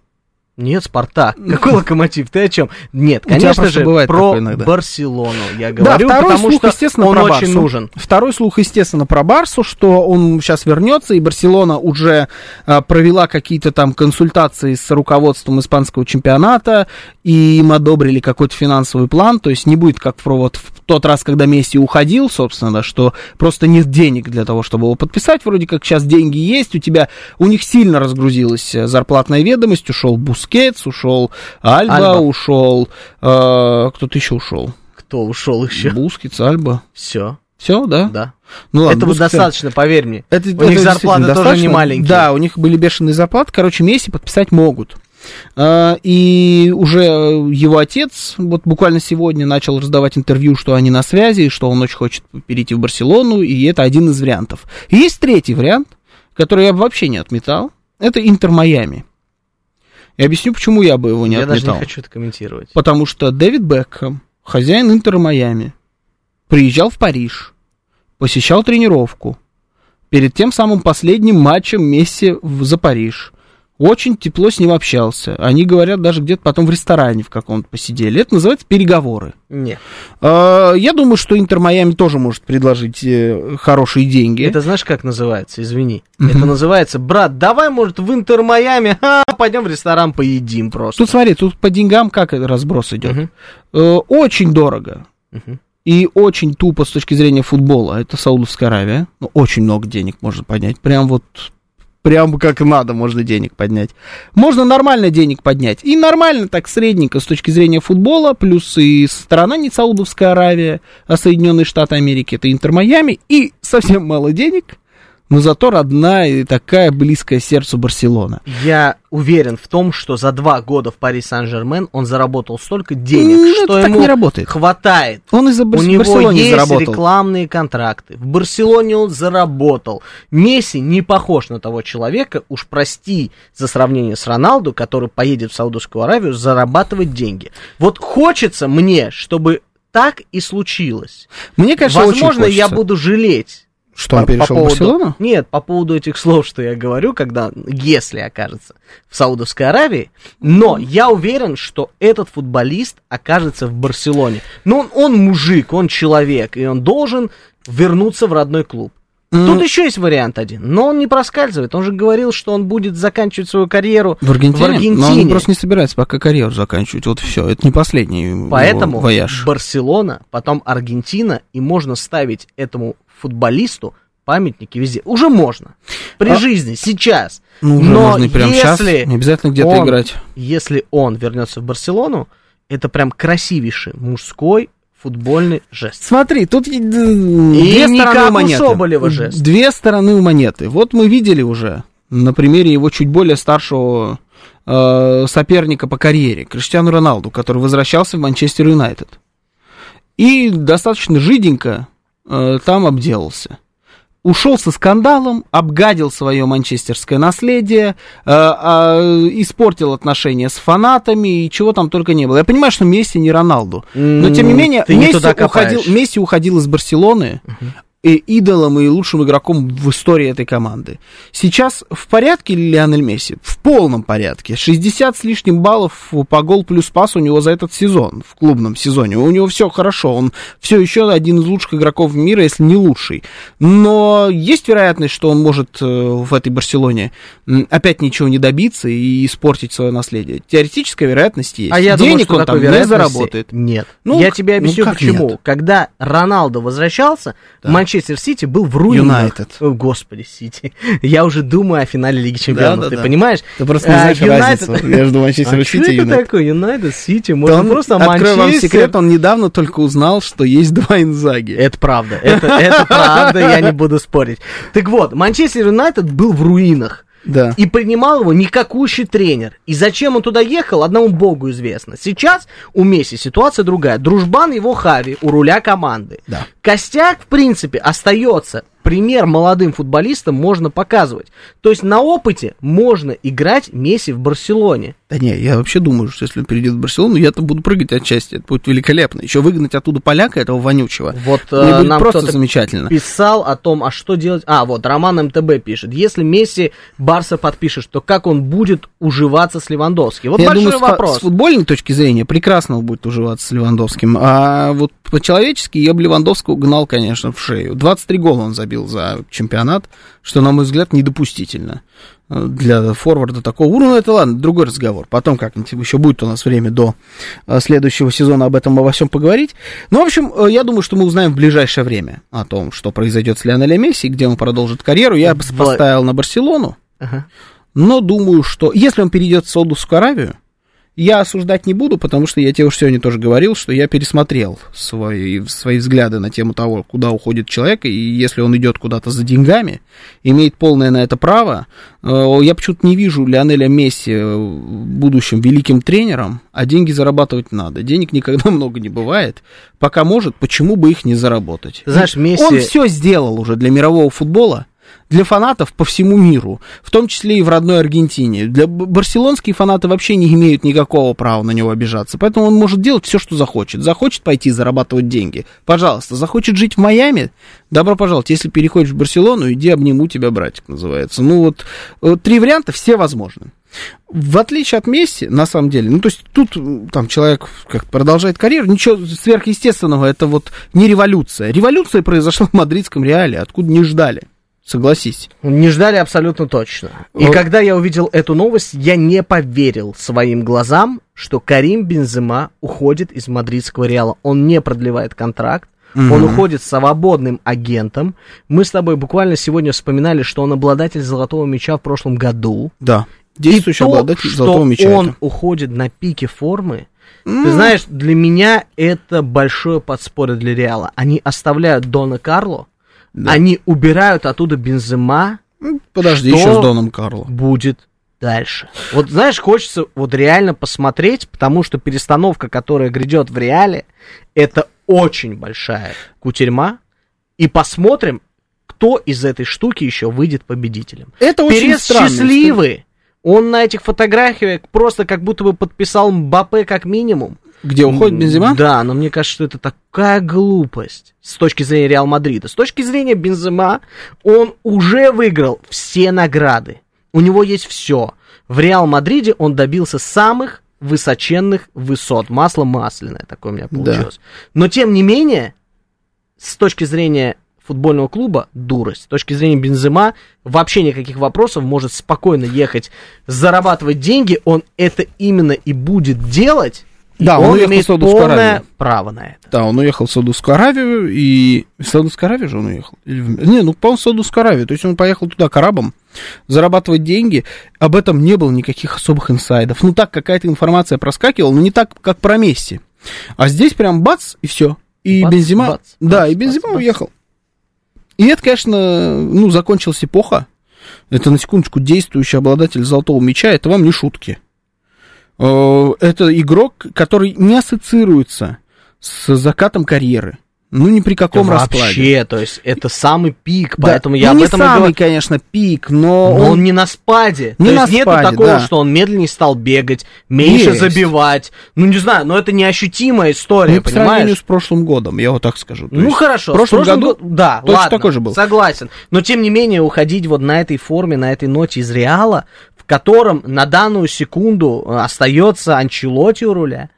Нет, Спартак. Какой локомотив? Ты о чем? Нет, конечно же, бывает про. Барселону я Да, говорю, второй потому слух, что естественно, он про очень Барсу. нужен. Второй слух, естественно, про Барсу, что он сейчас вернется, и Барселона уже а, провела какие-то там консультации с руководством испанского чемпионата, и им одобрили какой-то финансовый план, то есть не будет как в, вот, в тот раз, когда Месси уходил, собственно, да, что просто нет денег для того, чтобы его подписать, вроде как сейчас деньги есть, у тебя, у них сильно разгрузилась э, зарплатная ведомость, ушел Бускетс, ушел Альба, Альба. ушел, э, кто-то еще ушел. Кто ушел еще? Бускетс, Альба. Все, Все, да? да. Ну ладно, Этого Бускетс- достаточно, поверь мне. Это, У это них зарплаты тоже достаточно. не маленькие. Да, у них были бешеные зарплаты. Короче, Месси подписать могут. А, И уже его отец вот буквально сегодня начал раздавать интервью, что они на связи, что он очень хочет перейти в Барселону, и это один из вариантов. И есть третий вариант, который я бы вообще не отметал. Это Интер Майами. Я объясню, почему я бы его не Я даже отметал. не хочу это комментировать. Потому что Дэвид Бекхэм, хозяин Интера Майами, приезжал в Париж, посещал тренировку. Перед тем самым последним матчем Месси в, за Париж. Очень тепло с ним общался. Они говорят, даже где-то потом в ресторане в каком-то посидели. Это называется переговоры. Нет. А, Я думаю, что Интер Майами тоже может предложить э, хорошие деньги. Это знаешь, как называется? Извини. Мгм. Это называется, брат, давай, может, в Интер Майами, пойдем в ресторан поедим просто. Тут смотри, тут по деньгам как разброс идет. Э, Очень дорого. Мгм. И очень тупо с точки зрения футбола. Это Саудовская Аравия. Ну, очень много денег можно поднять. Прям вот прям как надо можно денег поднять. Можно нормально денег поднять. И нормально так средненько с точки зрения футбола. Плюс и страна не Саудовская Аравия, а Соединенные Штаты Америки. Это Интер Майами. И совсем мало денег. Но зато родная и такая близкая сердцу Барселона. Я уверен в том, что за два года в Пари Сан-Жермен он заработал столько денег, Ну, что ему не работает. хватает. Он из-за У Бар- него Барселоны есть заработал. рекламные контракты. В Барселоне он заработал. Месси не похож на того человека, уж прости за сравнение с Роналду, который поедет в Саудовскую Аравию зарабатывать деньги. Вот хочется мне, чтобы так и случилось. Мне кажется, очень Возможно, я буду жалеть. Что, он по- по перешел в поводу- Барселону? Нет, по поводу этих слов, что я говорю, когда, если окажется в Саудовской Аравии, но я уверен, что этот футболист окажется в Барселоне. Но он, он мужик, он человек, и он должен вернуться в родной клуб. Тут еще есть вариант один, но он не проскальзывает. Он же говорил, что он будет заканчивать свою карьеру В Аргентине? В Аргентине. Но он просто не собирается пока карьеру заканчивать. Вот все. Это не последний его Поэтому вояж. Барселона, потом Аргентина, и можно ставить этому футболисту памятники везде. Уже можно. При А- жизни, сейчас. Ну, уже Но можно и прямо сейчас, если не обязательно где-то он- играть. Если он вернется в Барселону, это прям красивейший мужской футбольный жест. Смотри, тут и- две стороны у монеты. Соболева жест. Две стороны у монеты. Вот мы видели уже на примере его чуть более старшего э, соперника по карьере, Криштиану Роналду, который возвращался в Манчестер Юнайтед. И достаточно жиденько э, там обделался. Ушел со скандалом, обгадил свое манчестерское наследие, э, а, испортил отношения с фанатами и чего там только не было. Я понимаю, что Месси не Роналду, но тем не менее ты Месси, уходил. Месси уходил из Барселоны и идолом и лучшим игроком в истории этой команды. Сейчас в порядке ли Лионель Месси? В полном порядке. 60 с лишним баллов по гол плюс пас у него за этот сезон, в клубном сезоне. У него все хорошо, он все еще один из лучших игроков мира, если не лучший. Но есть вероятность, что он может э, в этой Барселоне опять ничего не добиться и испортить свое наследие. Теоретическая вероятность есть. А я Денег думаю, он там не заработает. Нет. Ну, я тебе ну, объясню как почему. нет? Когда Роналдо возвращался, Манчестер Сити был в руинах. Юнайтед. О, господи, Сити. Я уже думаю о финале Лиги Чемпионов, Да, да, ты да. понимаешь? Ты просто не А, знаешь Юнайтед- разницу между Манчестером А Сити и это Юнайтед. такое? Юнайтед, Сити, можно он, просто открою вам Манчестер. секрет, он недавно только узнал, что есть два Инзаги. Это правда, это, это правда, я не буду спорить. Так вот, Манчестер Юнайтед был в руинах. Да. И принимал его никакущий тренер. И зачем он туда ехал, одному богу известно. Сейчас у Месси ситуация другая. Дружбан его Хави у руля команды. Да. Костяк, в принципе, остается. Пример молодым футболистам можно показывать. То есть на опыте можно играть Месси в Барселоне. Да не, я вообще думаю, что если он перейдет в Барселону, я там буду прыгать от счастья. Это будет великолепно. Еще выгнать оттуда поляка, этого вонючего. Вот Мне э, будет нам просто замечательно. писал о том, а что делать. А, вот, Роман МТБ пишет. Если Месси Барса подпишет, то как он будет уживаться с Левандовским? Вот я большой думаю, с вопрос. с футбольной точки зрения прекрасно он будет уживаться с Левандовским. А вот по-человечески я бы Левандовского гнал, конечно, в шею. 23 гола он забил за чемпионат, что, на мой взгляд, недопустительно для форварда такого уровня. Ну, это ладно, другой разговор. Потом как-нибудь еще будет у нас время до э, следующего сезона об этом обо всем поговорить. Ну, в общем, э, я думаю, что мы узнаем в ближайшее время о том, что произойдет с Лионелем Месси, где он продолжит карьеру. Я бы поставил на Барселону. Ага. Но думаю, что если он перейдет в Саудовскую Аравию, я осуждать не буду, потому что я тебе уже сегодня тоже говорил, что я пересмотрел свои, свои взгляды на тему того, куда уходит человек, и если он идет куда-то за деньгами, имеет полное на это право, э, я почему-то не вижу Лионеля Месси э, в будущем великим тренером, а деньги зарабатывать надо. Денег никогда много не бывает. Пока может, почему бы их не заработать? Знаешь, Месси- Он все сделал уже для мирового футбола, для фанатов по всему миру, в том числе и в родной Аргентине. Для барселонские фанаты вообще не имеют никакого права на него обижаться, поэтому он может делать все, что захочет. Захочет пойти зарабатывать деньги, пожалуйста. Захочет жить в Майами, добро пожаловать. Если переходишь в Барселону, иди обниму тебя, братик, называется. Ну вот, э, три варианта, все возможны. В отличие от Месси, на самом деле, ну, то есть тут м, там человек как продолжает карьеру, ничего сверхъестественного, это вот не революция. Революция произошла в мадридском Реале, откуда не ждали, согласись. Не ждали абсолютно точно. И Вот. когда я увидел эту новость, я не поверил своим глазам, что Карим Бензема уходит из мадридского Реала. Он не продлевает контракт. Он уходит свободным агентом. Мы с тобой буквально сегодня вспоминали, что он обладатель золотого мяча в прошлом году. Да, И действующий то, обладатель что золотого мяча. он это. уходит на пике формы, ты знаешь, для меня это большое подспорье для Реала. Они оставляют Дона Карло, Да. они убирают оттуда Бензема, Ну, Подожди, что еще с Доном Карло. будет дальше. Вот знаешь, хочется вот реально посмотреть, потому что перестановка, которая грядет в реале, это очень большая кутерьма. И посмотрим, кто из этой штуки еще выйдет победителем. Это очень Перес странно. счастливый. Он на этих фотографиях просто как будто бы подписал Мбаппе как минимум. Где уходит Бензема? Да, но мне кажется, что это такая глупость с точки зрения Реал Мадрида. С точки зрения Бензема, он уже выиграл все награды. У него есть все. В Реал Мадриде он добился самых высоченных высот. Масло масляное такое у меня Да. получилось. Но тем не менее, с точки зрения футбольного клуба дурость. С точки зрения Бензема вообще никаких вопросов, может спокойно ехать, зарабатывать деньги, он это именно и будет делать, Да, он он уехал в имеет полное Аравию. право на это. Да, он уехал в Саудовскую Аравию, и... В Саудовскую Аравию же он уехал? Или Не, ну, по-моему, в Саудовскую Аравию. То есть он поехал туда к арабам, зарабатывать деньги. Об этом не было никаких особых инсайдов. Ну, так какая-то информация проскакивала, но не так, как про Месси. А здесь прям бац, и все. И Бац, Бензима... бац, да, бац, и Бензима бац, бац. уехал. И это, конечно, ну, закончилась эпоха. Это, на секундочку, действующий обладатель золотого мяча. Это вам не шутки. Э, Это игрок, который не ассоциируется с закатом карьеры. Ну, ни при каком раскладе. Вообще, то есть это самый пик, Да, поэтому я ну, об не этом и самый, говорю. конечно, пик, но, Но он... он не на спаде. Не То на есть нету спаде, такого, да. что он медленнее стал бегать, меньше Есть. забивать. Ну, не знаю, но это неощутимая история, ну, по сравнению понимаешь? с прошлым годом, я вот так скажу. То Ну хорошо, В прошлом с прошлым году год- да, точно ладно, такой же был. Согласен. Но тем не менее, уходить вот на этой форме, на этой ноте из Реала, в котором на данную секунду э, остается Анчелоти у руля.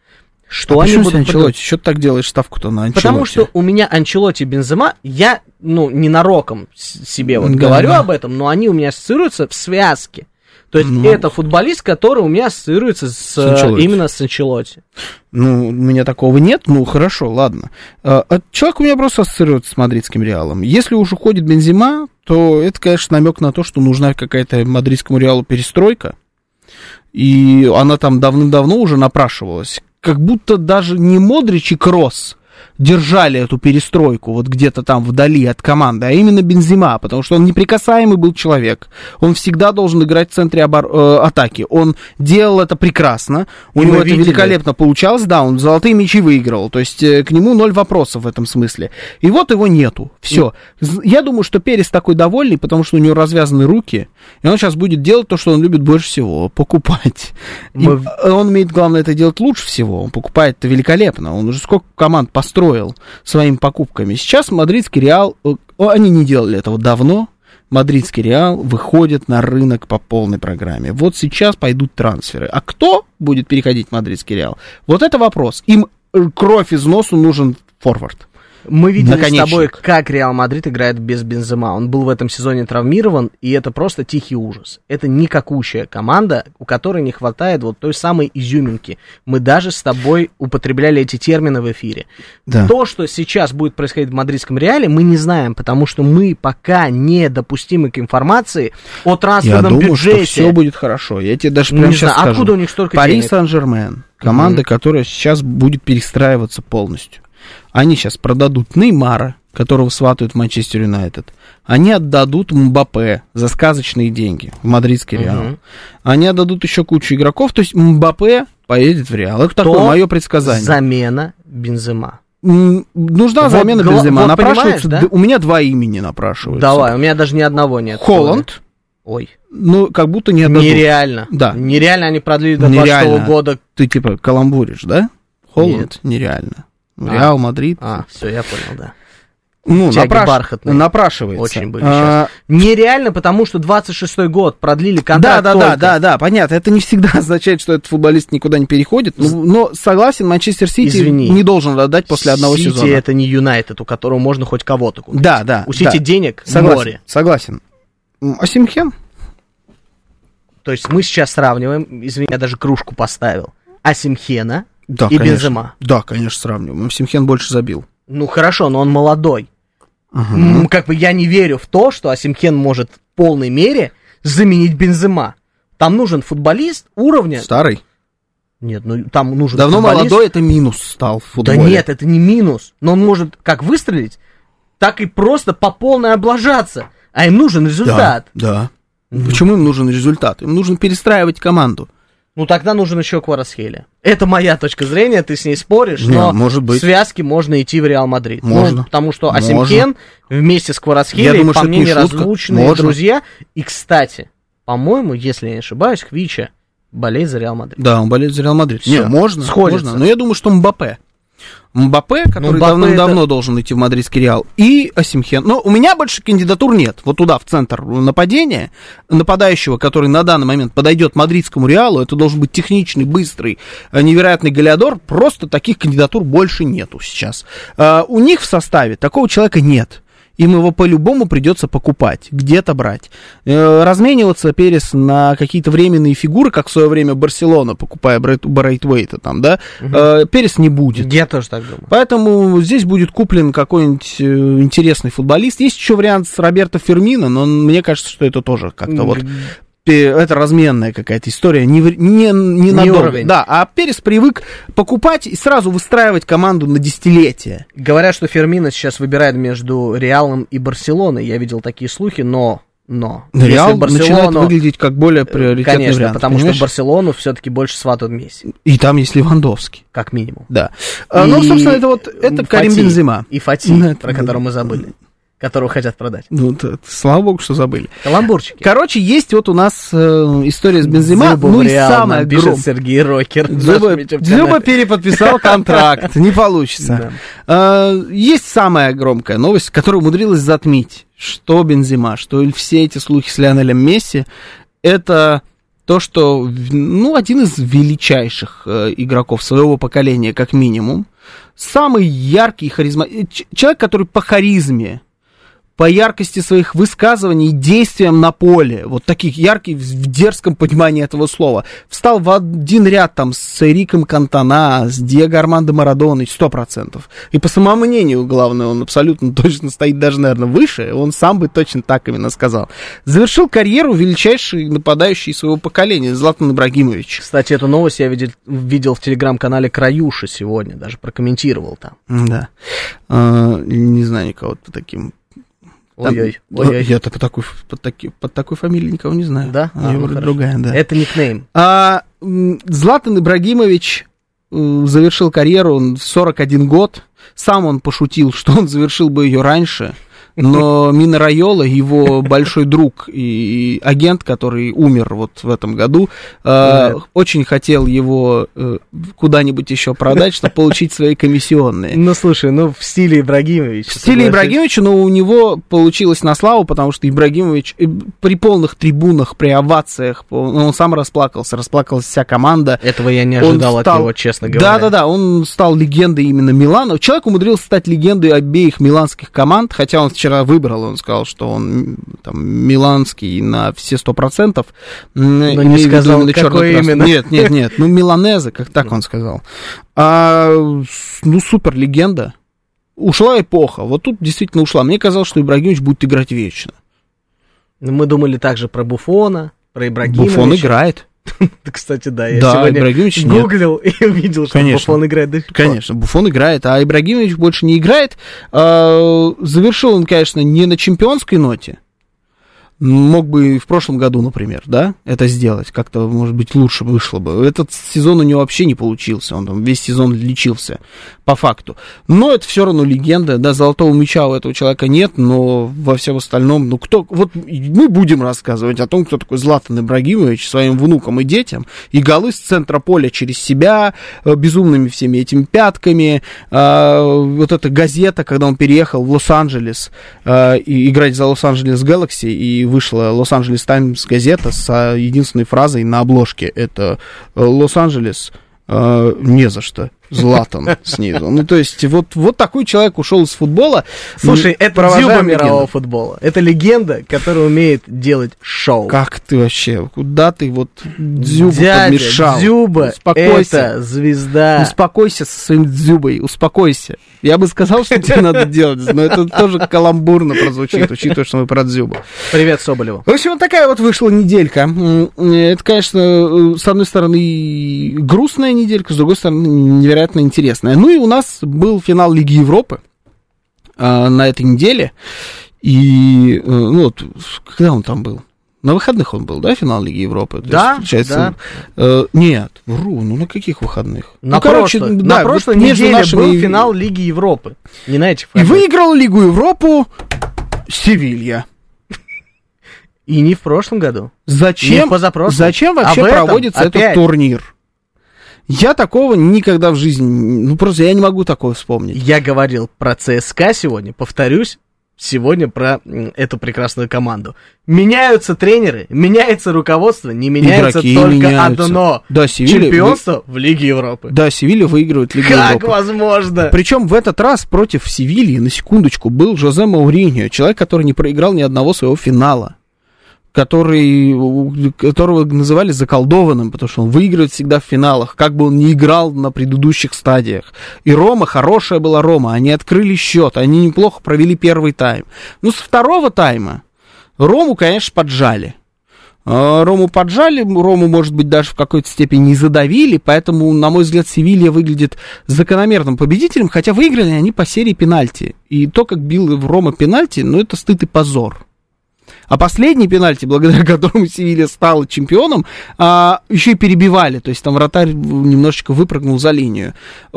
Что а они почему будут с Анчелотти? Что ты так делаешь ставку-то на Анчелотти? Потому что у меня Анчелоти Бензема, я, ну, ненароком с- себе вот Да, говорю да. об этом, но они у меня ассоциируются в связке. То есть Ну. это футболист, который у меня ассоциируется с, Анчелотти. именно с Анчелоти. Ну, у меня такого нет, ну, хорошо, ладно. А, а человек у меня просто ассоциируется с мадридским Реалом. Если уж уходит Бензима, то это, конечно, намек на то, что нужна какая-то мадридскому Реалу перестройка. И она там давным-давно уже напрашивалась. Как будто даже не Модрич и Кросс держали эту перестройку вот где-то там вдали от команды, а именно Бензима, потому что он неприкасаемый был человек. Он всегда должен играть в центре обор- э, атаки. Он делал это прекрасно. У И него мы это великолепно получалось. Да, он золотые мячи выигрывал. То есть э, к нему ноль вопросов в этом смысле. И вот его нету. Все. Я думаю, что Перес такой довольный, потому что у него развязаны руки. И он сейчас будет делать то, что он любит больше всего. Покупать. И Мы- он умеет, главное, это делать лучше всего. Он покупает это великолепно. Он уже сколько команд построил своими покупками. Сейчас мадридский Реал, э, они не делали этого давно. Мадридский Реал выходит на рынок по полной программе. Вот сейчас пойдут трансферы. А кто будет переходить в мадридский Реал? Вот это вопрос. Им э, кровь из носу нужен форвард. Мы видели с Наконечник. тобой, как Реал Мадрид играет без Бензема. Он был в этом сезоне травмирован, и это просто тихий ужас. Это никакущая команда, у которой не хватает вот той самой изюминки. Мы даже с тобой употребляли эти термины в эфире. Да. То, что сейчас будет происходить в мадридском Реале, мы не знаем, потому что мы пока не допустимы к информации о Я трансферном думаю, что бюджете. все будет хорошо. Я тебе даже прямо не сейчас знаю, скажу. откуда у них столько Пари денег? Сан-Жермен. Команда, которая сейчас будет перестраиваться полностью. Они сейчас продадут Неймара, которого сватают в Манчестер Юнайтед. Они отдадут Мбаппе за сказочные деньги в мадридский Реал. Мгм. Они отдадут еще кучу игроков. То есть Мбаппе поедет в Реал. Это такое Кто мое предсказание. Замена Бензема. Нужна Вот замена гла- Бензема. вот Напрашивается, понимаешь, да? У меня два имени напрашиваются. Давай, у меня даже ни одного нет. Холланд, Ой. ну, как будто не отдадут. Нереально. Да. Нереально они продлили до 26 Нереально. года. Ты типа каламбуришь, да? Холланд? Нереально. А. Реал, Мадрид. А, все, я понял, да. ну, тяги напраш- бархатные. Напрашивается. Очень были А, Нереально, потому что 26 год продлили Да, контракт да, да, только. да, да, понятно. Это не всегда означает, что этот футболист никуда не переходит. Ну, но согласен, Манчестер Сити Извини. не должен отдать после одного Сити сезона. это не Юнайтед, у которого можно хоть кого-то купить. Да, да. У Сити да. денег Согласен, море. Согласен. М, Асимхен? То есть мы сейчас сравниваем, извини, я даже кружку поставил, Асимхена Да, и конечно. Бензема. Да, конечно, сравниваем. Асимхен больше забил. Ну хорошо, но он молодой. М, Как бы я не верю в то, что Асимхен может в полной мере заменить Бензема. Там нужен футболист уровня... Старый. Нет, ну там нужен Давно футболист- молодой, это минус стал в Да футболе. нет, это не минус. Но он может как выстрелить, так и просто по полной облажаться. А им нужен результат. Да, да. Почему им нужен результат? Им нужно перестраивать команду. Ну тогда нужен еще Кварасхеля. Это моя точка зрения, ты с ней споришь, Не, но может быть. в связке можно идти в Реал Мадрид. Можно. Ну, потому что Можно. Асимхен вместе с Я Кварасхелей, думаю, по мне, неразлучные Можно. друзья. И, кстати, по-моему, если я не ошибаюсь, Хвича болеет за Реал Мадрид. Да, он болеет за Реал Мадрид. Всё, Не, можно, сходится. можно. Но я думаю, что Мбаппе. Мбаппе, который Мбаппе давным-давно это- должен идти в мадридский Реал, и Асимхен. Но у меня больше кандидатур нет. Вот туда, в центр нападения, нападающего, который на данный момент подойдет мадридскому Реалу, это должен быть техничный, быстрый, э, невероятный Галиадор. Просто таких кандидатур больше нету сейчас. А, У них в составе такого человека нет. Им его по-любому придется покупать, где-то брать. Э, размениваться Перес на какие-то временные фигуры, как в свое время Барселона, покупая Брайт, Брайтвейта там, да, э, Перес не будет. Я тоже так думаю. Поэтому здесь будет куплен какой-нибудь э, интересный футболист. Есть еще вариант с Роберто Фермино, но мне кажется, что это тоже как-то вот пе- это разменная какая-то история, не, не, не надолго. уровень. Да, а Перес привык покупать и сразу выстраивать команду на десятилетия. Говорят, что Фермино сейчас выбирает между Реалом и Барселоной. Я видел такие слухи, но... Но. Реал если начинает Барселону- выглядеть как более приоритетный Конечно, вариант. потому понимаешь? что Барселону все-таки больше сватают Месси, И там есть Левандовский. как минимум. Да. А, ну, И собственно, это вот это Карим Фати. Бензема. И Фати, Ну, это про которого мы забыли. Которого хотят продать. Ну, т- слава богу, что забыли. Каламбурчики. Короче, есть вот у нас э, история с Бензема. Дзюба ну и самое пишет громкое. Сергей Рокер. Дзюба. Дзюба переподписал контракт, не получится. А, Есть самая громкая новость, которая умудрилась затмить, что Бензима, что все эти слухи с Лионелем Месси, это то, что, ну, один из величайших э, игроков своего поколения, как минимум, самый яркий харизма... э, человек, который по харизме, по яркости своих высказываний, действиям на поле, вот таких ярких в дерзком понимании этого слова, встал в один ряд там с Эриком Кантана, с Диего Армандо Марадоной, сто процентов. И по самому мнению, главное, он абсолютно точно стоит даже, наверное, выше, он сам бы точно так именно сказал. Завершил карьеру величайший нападающий своего поколения, Златан Ибрагимович. Кстати, эту новость я видел, видел в телеграм-канале Краюши сегодня, даже прокомментировал там. Да. А, не знаю никого по таким Ой-ой, ой-ой. Я-то по такой, под, таки- под такой фамилией никого не знаю. Да? А, А, ну вроде другая, да. Это никнейм. А, Златан Ибрагимович э, завершил карьеру он в 41 год. Сам он пошутил, что он завершил бы ее раньше. Но Мина Райола, его большой друг и агент, который умер вот в этом году, э, очень хотел его э, куда-нибудь еще продать, чтобы получить свои комиссионные. Ну, слушай, ну, в стиле Ибрагимовича. В стиле. Ибрагимовича, но у него получилось на славу, потому что Ибрагимович э, при полных трибунах, при овациях, ну, он сам расплакался, расплакалась вся команда. Этого я не Он ожидал стал- от него, честно говоря. Да-да-да, он стал легендой именно Милана. Человек умудрился стать легендой обеих миланских команд, хотя он вчера выбрал, он сказал, что он там, миланский на все сто процентов. Но не сказал, какой именно. Нет, нет, нет, ну Миланеза, как так он сказал. А, ну, супер легенда. Ушла эпоха, вот тут действительно ушла. Мне казалось, что Ибрагимович будет играть вечно. Ну, Мы думали также про Буфона, про Ибрагимовича. Буфон играет. Кстати, да, я Да, сегодня Ибрагимович нет. гуглил и увидел, что Конечно. Буфон играет до сих пор. Конечно, Буфон играет, а Ибрагимович больше не играет. А, Завершил он, конечно, не на чемпионской ноте. Мог бы и в прошлом году, например, да, это сделать. Как-то, может быть, лучше вышло бы. Этот сезон у него вообще не получился. Он там весь сезон лечился, по факту. Но это все равно легенда. Да, золотого мяча у этого человека нет, но во всем остальном, ну кто... Вот мы будем рассказывать о том, кто такой Златан Ибрагимович своим внукам и детям. И голы с центра поля через себя, э, безумными всеми этими пятками. А, вот эта газета, когда он переехал в Лос-Анджелес а, и играть за Лос-Анджелес Galaxy, и вышла Лос-Анджелес Таймс газета с а, единственной фразой на обложке. Это э, Лос-Анджелес э, не за что. Златан снизу. Ну, то есть, вот, вот такой человек ушел из футбола. Слушай, это дзюба мирового футбола. Это легенда, которая умеет делать шоу. Как ты вообще? Куда ты вот дзюбу Дядя, подмешал? Дзюба Успокойся. это звезда. Успокойся со своим дзюбой, успокойся. Я бы сказал, что тебе надо делать, но это тоже каламбурно прозвучит, учитывая, что мы про дзюбу. Привет Соболеву. В общем, вот такая вот вышла неделька. Это, конечно, э, с одной стороны, грустная неделька, с другой стороны, невероятно интересная. Ну и у нас был финал Лиги Европы э, на этой неделе. И, э, ну вот, когда он там был? На выходных он был, да, финал Лиги Европы? То Да, есть, получается, э, нет, вру, ну на каких выходных? На, ну, короче, прошлой, да, на прошлой вот неделе нашими был финал Лиги Европы. Не на этих И выиграл Лигу Европу Севилья. И не в прошлом году. Не Зачем, в позапрошлом. зачем вообще А в этом проводится этот опять. турнир? Я такого никогда в жизни, ну просто я не могу такого вспомнить. Я говорил про ЦСКА сегодня, повторюсь, сегодня про эту прекрасную команду. Меняются тренеры, меняется руководство, не меняется Игроки только меняются. одно. Да, Севилья- Чемпионство в Лиге Европы. Да, Севилья выигрывает Лигу Как Европы. возможно? Причем в этот раз против Севильи, на секундочку, был Жозе Мауриньо, человек, который не проиграл ни одного своего финала, который, которого называли заколдованным, потому что он выигрывает всегда в финалах, как бы он ни играл на предыдущих стадиях. И Рома, хорошая была Рома, они открыли счет, они неплохо провели первый тайм. Ну, с второго тайма Рому, конечно, поджали. А, Рому поджали, Рому, может быть, даже в какой-то степени не задавили, поэтому, на мой взгляд, Севилья выглядит закономерным победителем, хотя выиграли они по серии пенальти. И то, как бил в Рома пенальти, ну, это стыд и позор. А последний пенальти, благодаря которому Севилья стала чемпионом, а, еще и перебивали. То есть там вратарь немножечко выпрыгнул за линию.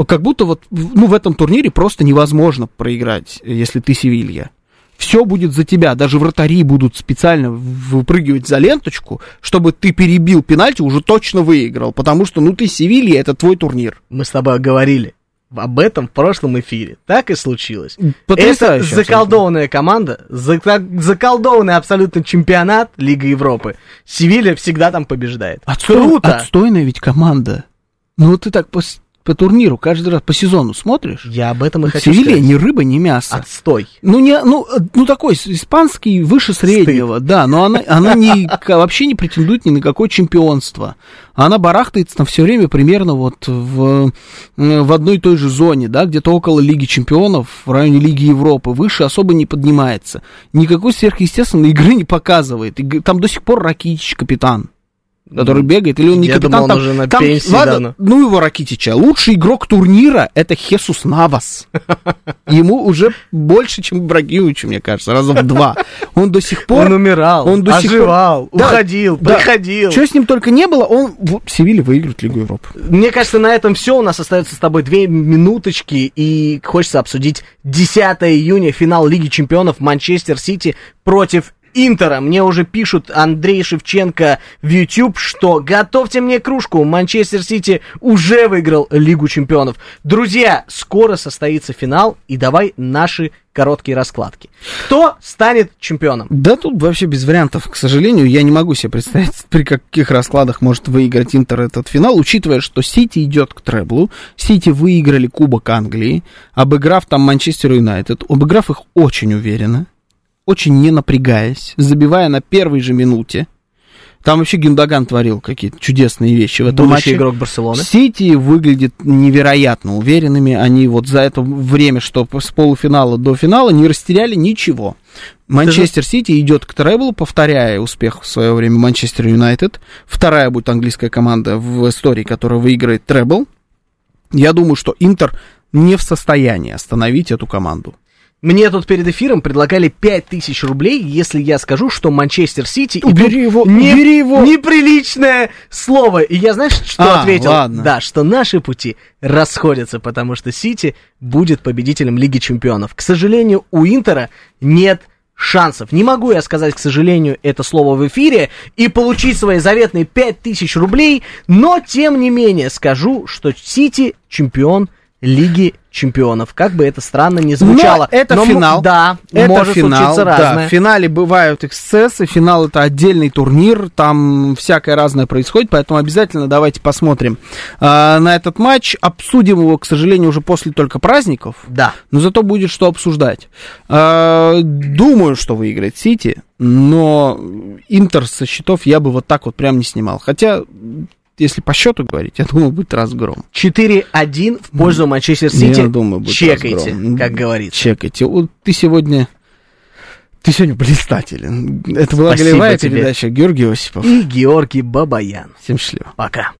Как будто вот ну, в этом турнире просто невозможно проиграть, если ты Севилья. Все будет за тебя. Даже вратари будут специально выпрыгивать за ленточку, чтобы ты перебил пенальти, уже точно выиграл. Потому что, ну, ты Севилья, это твой турнир. Мы с тобой говорили об этом в прошлом эфире. Так и случилось. Потрясающе Это заколдованная команда, зака- заколдованный абсолютно чемпионат Лиги Европы. Севилья всегда там побеждает. Отстой- Круто! Отстойная ведь команда. Ну, вот ты так по, с- по турниру каждый раз по сезону смотришь. Я об этом и хочу Севилья сказать. ни рыба, ни мясо. Отстой. Ну, не, ну, э, ну, такой испанский выше среднего, да, но она, она не, вообще не претендует ни на какое чемпионство. Она барахтается там все время примерно вот в, э, в одной и той же зоне, да, где-то около Лиги Чемпионов, в районе Лиги Европы, выше особо не поднимается. Никакой сверхъестественной игры не показывает. Там до сих пор Ракитич капитан. Который бегает, или он не Я капитан, думал, он там, уже на там- пенсии ладно, давно. ну его Ракитича. Лучший игрок турнира это Хесус Навас. Ему уже больше, чем Ибрагимовичу, мне кажется, раза в два. Он до сих пор... Он умирал, он до сих пор- оживал, Да, уходил, да. приходил. Что с ним только не было, он... Вот, Севилья выиграет Лигу Европы. Мне кажется, на этом все. У нас остается с тобой две минуточки, и хочется обсудить 10 июня, финал Лиги Чемпионов Манчестер Сити против Интера. Мне уже пишут Андрей Шевченко в YouTube, что готовьте мне кружку, Манчестер Сити уже выиграл Лигу Чемпионов. Друзья, скоро состоится финал, и давай наши короткие раскладки. Кто станет чемпионом? Да тут вообще без вариантов, к сожалению. Я не могу себе представить, при каких раскладах может выиграть Интер этот финал, учитывая, что Сити идет к треблу. Сити выиграли Кубок Англии, обыграв там Манчестер Юнайтед, обыграв их очень уверенно, очень не напрягаясь, забивая на первой же минуте. Там вообще Гюндаган творил какие-то чудесные вещи в этом Будущий матче. игрок Барселоны. Сити выглядит невероятно уверенными. Они вот за это время, что с полуфинала до финала, не растеряли ничего. Манчестер Сити идет к треблу, повторяя успех в свое время Манчестер Юнайтед. Вторая будет английская команда в истории, которая выиграет требл. Я думаю, что Интер не в состоянии остановить эту команду. Мне тут перед эфиром предлагали 5000 рублей, если я скажу, что Манчестер Сити... Убери его, не- убери его. Неприличное слово. И я, знаешь, что А, ответил? ладно. Да, что наши пути расходятся, потому что Сити будет победителем Лиги Чемпионов. К сожалению, у Интера нет шансов. Не могу я сказать, к сожалению, это слово в эфире и получить свои заветные 5000 рублей, но, тем не менее, скажу, что Сити чемпион Лиги Чемпионов. Как бы это странно ни звучало. Но это Но финал. Да, это может финал. случиться да. разное. В финале бывают эксцессы. Финал это отдельный турнир. Там всякое разное происходит. Поэтому обязательно давайте посмотрим а, на этот матч. Обсудим его, к сожалению, уже после только праздников. Да. Но зато будет что обсуждать. А, думаю, что выиграет Сити. Но Интер со счетов я бы вот так вот прям не снимал. Хотя, если по счету говорить, я думаю, будет разгром. 4-1 в пользу Манчестер Сити. Я думаю, будет Чекайте, разгром. как говорится. Чекайте. Вот ты сегодня... Ты сегодня блистателен. Это была Спасибо голевая тебе. передача. Георгий Осипов. И Георгий Бабаян. Всем счастливо. Пока.